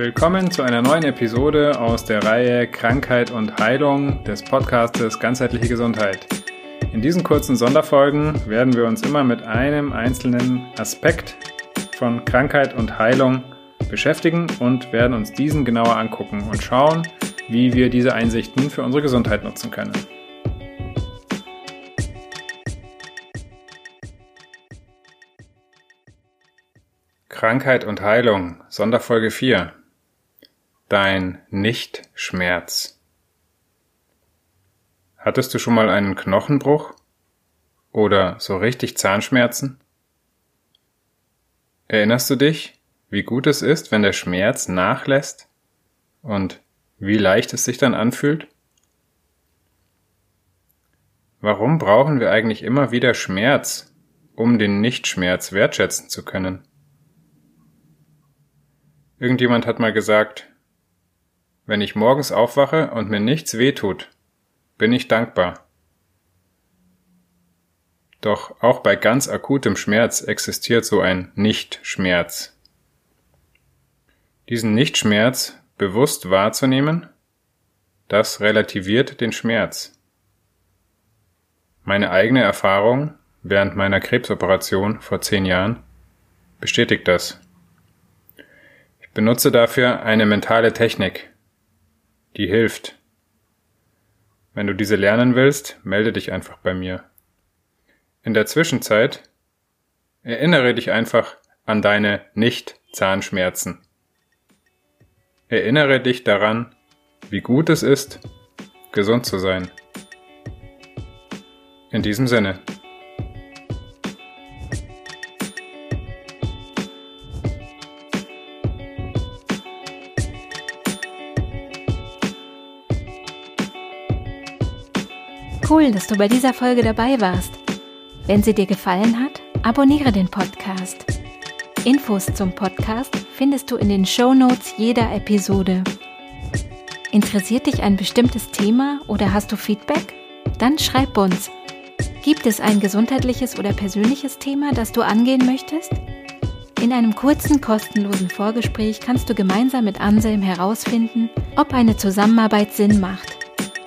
Willkommen zu einer neuen Episode aus der Reihe Krankheit und Heilung des Podcastes Ganzheitliche Gesundheit. In diesen kurzen Sonderfolgen werden wir uns immer mit einem einzelnen Aspekt von Krankheit und Heilung beschäftigen und werden uns diesen genauer angucken und schauen, wie wir diese Einsichten für unsere Gesundheit nutzen können. Krankheit und Heilung, Sonderfolge 4. Dein Nichtschmerz. Hattest du schon mal einen Knochenbruch? Oder so richtig Zahnschmerzen? Erinnerst du dich, wie gut es ist, wenn der Schmerz nachlässt und wie leicht es sich dann anfühlt? Warum brauchen wir eigentlich immer wieder Schmerz, um den Nichtschmerz wertschätzen zu können? Irgendjemand hat mal gesagt, wenn ich morgens aufwache und mir nichts wehtut, bin ich dankbar. Doch auch bei ganz akutem Schmerz existiert so ein Nichtschmerz. Diesen Nichtschmerz bewusst wahrzunehmen, das relativiert den Schmerz. Meine eigene Erfahrung während meiner Krebsoperation vor zehn Jahren bestätigt das benutze dafür eine mentale Technik, die hilft. Wenn du diese lernen willst, melde dich einfach bei mir. In der Zwischenzeit erinnere dich einfach an deine Nicht-Zahnschmerzen. Erinnere dich daran, wie gut es ist, gesund zu sein. In diesem Sinne. Cool, dass du bei dieser Folge dabei warst. Wenn sie dir gefallen hat, abonniere den Podcast. Infos zum Podcast findest du in den Show Notes jeder Episode. Interessiert dich ein bestimmtes Thema oder hast du Feedback? Dann schreib uns. Gibt es ein gesundheitliches oder persönliches Thema, das du angehen möchtest? In einem kurzen, kostenlosen Vorgespräch kannst du gemeinsam mit Anselm herausfinden, ob eine Zusammenarbeit Sinn macht.